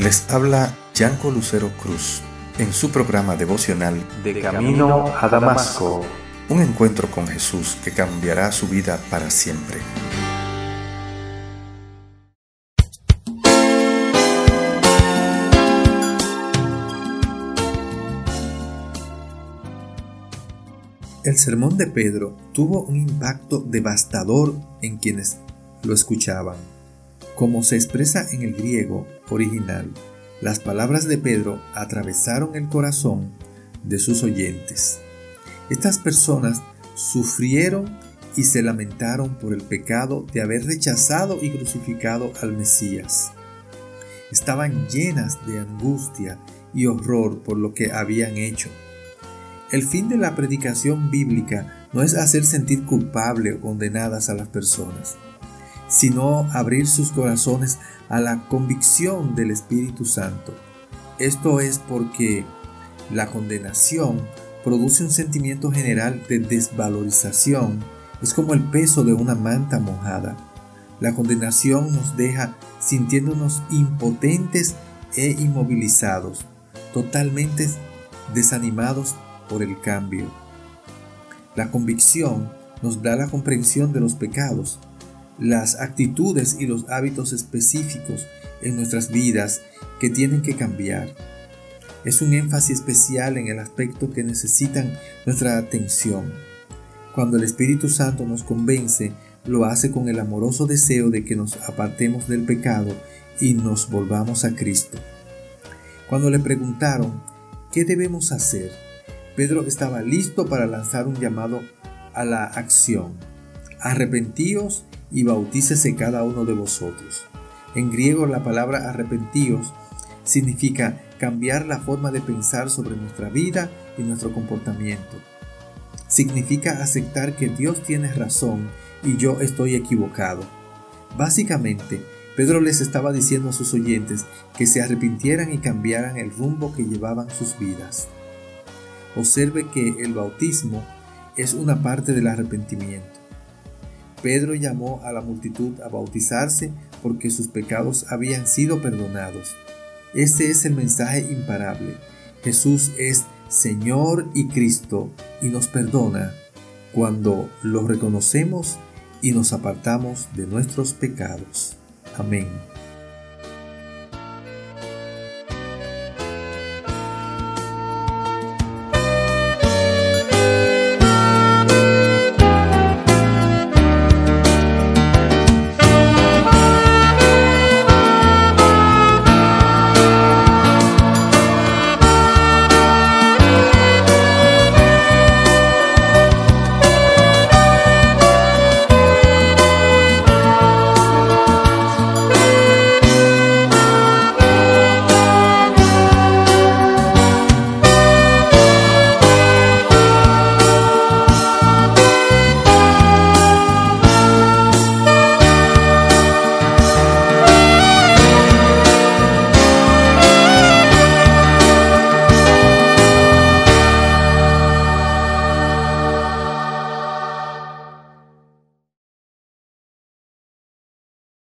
Les habla Yanco Lucero Cruz en su programa devocional De Camino a Damasco. Un encuentro con Jesús que cambiará su vida para siempre. El sermón de Pedro tuvo un impacto devastador en quienes lo escuchaban. Como se expresa en el griego original, las palabras de Pedro atravesaron el corazón de sus oyentes. Estas personas sufrieron y se lamentaron por el pecado de haber rechazado y crucificado al Mesías. Estaban llenas de angustia y horror por lo que habían hecho. El fin de la predicación bíblica no es hacer sentir culpable o condenadas a las personas sino abrir sus corazones a la convicción del Espíritu Santo. Esto es porque la condenación produce un sentimiento general de desvalorización. Es como el peso de una manta mojada. La condenación nos deja sintiéndonos impotentes e inmovilizados, totalmente desanimados por el cambio. La convicción nos da la comprensión de los pecados, las actitudes y los hábitos específicos en nuestras vidas que tienen que cambiar. Es un énfasis especial en el aspecto que necesitan nuestra atención. Cuando el Espíritu Santo nos convence, lo hace con el amoroso deseo de que nos apartemos del pecado y nos volvamos a Cristo. Cuando le preguntaron, ¿qué debemos hacer? Pedro estaba listo para lanzar un llamado a la acción. Arrepentíos y bautícese cada uno de vosotros. En griego la palabra arrepentíos significa cambiar la forma de pensar sobre nuestra vida y nuestro comportamiento. Significa aceptar que Dios tiene razón y yo estoy equivocado. Básicamente, Pedro les estaba diciendo a sus oyentes que se arrepintieran y cambiaran el rumbo que llevaban sus vidas. Observe que el bautismo es una parte del arrepentimiento. Pedro llamó a la multitud a bautizarse porque sus pecados habían sido perdonados. Este es el mensaje imparable. Jesús es Señor y Cristo y nos perdona cuando lo reconocemos y nos apartamos de nuestros pecados. Amén.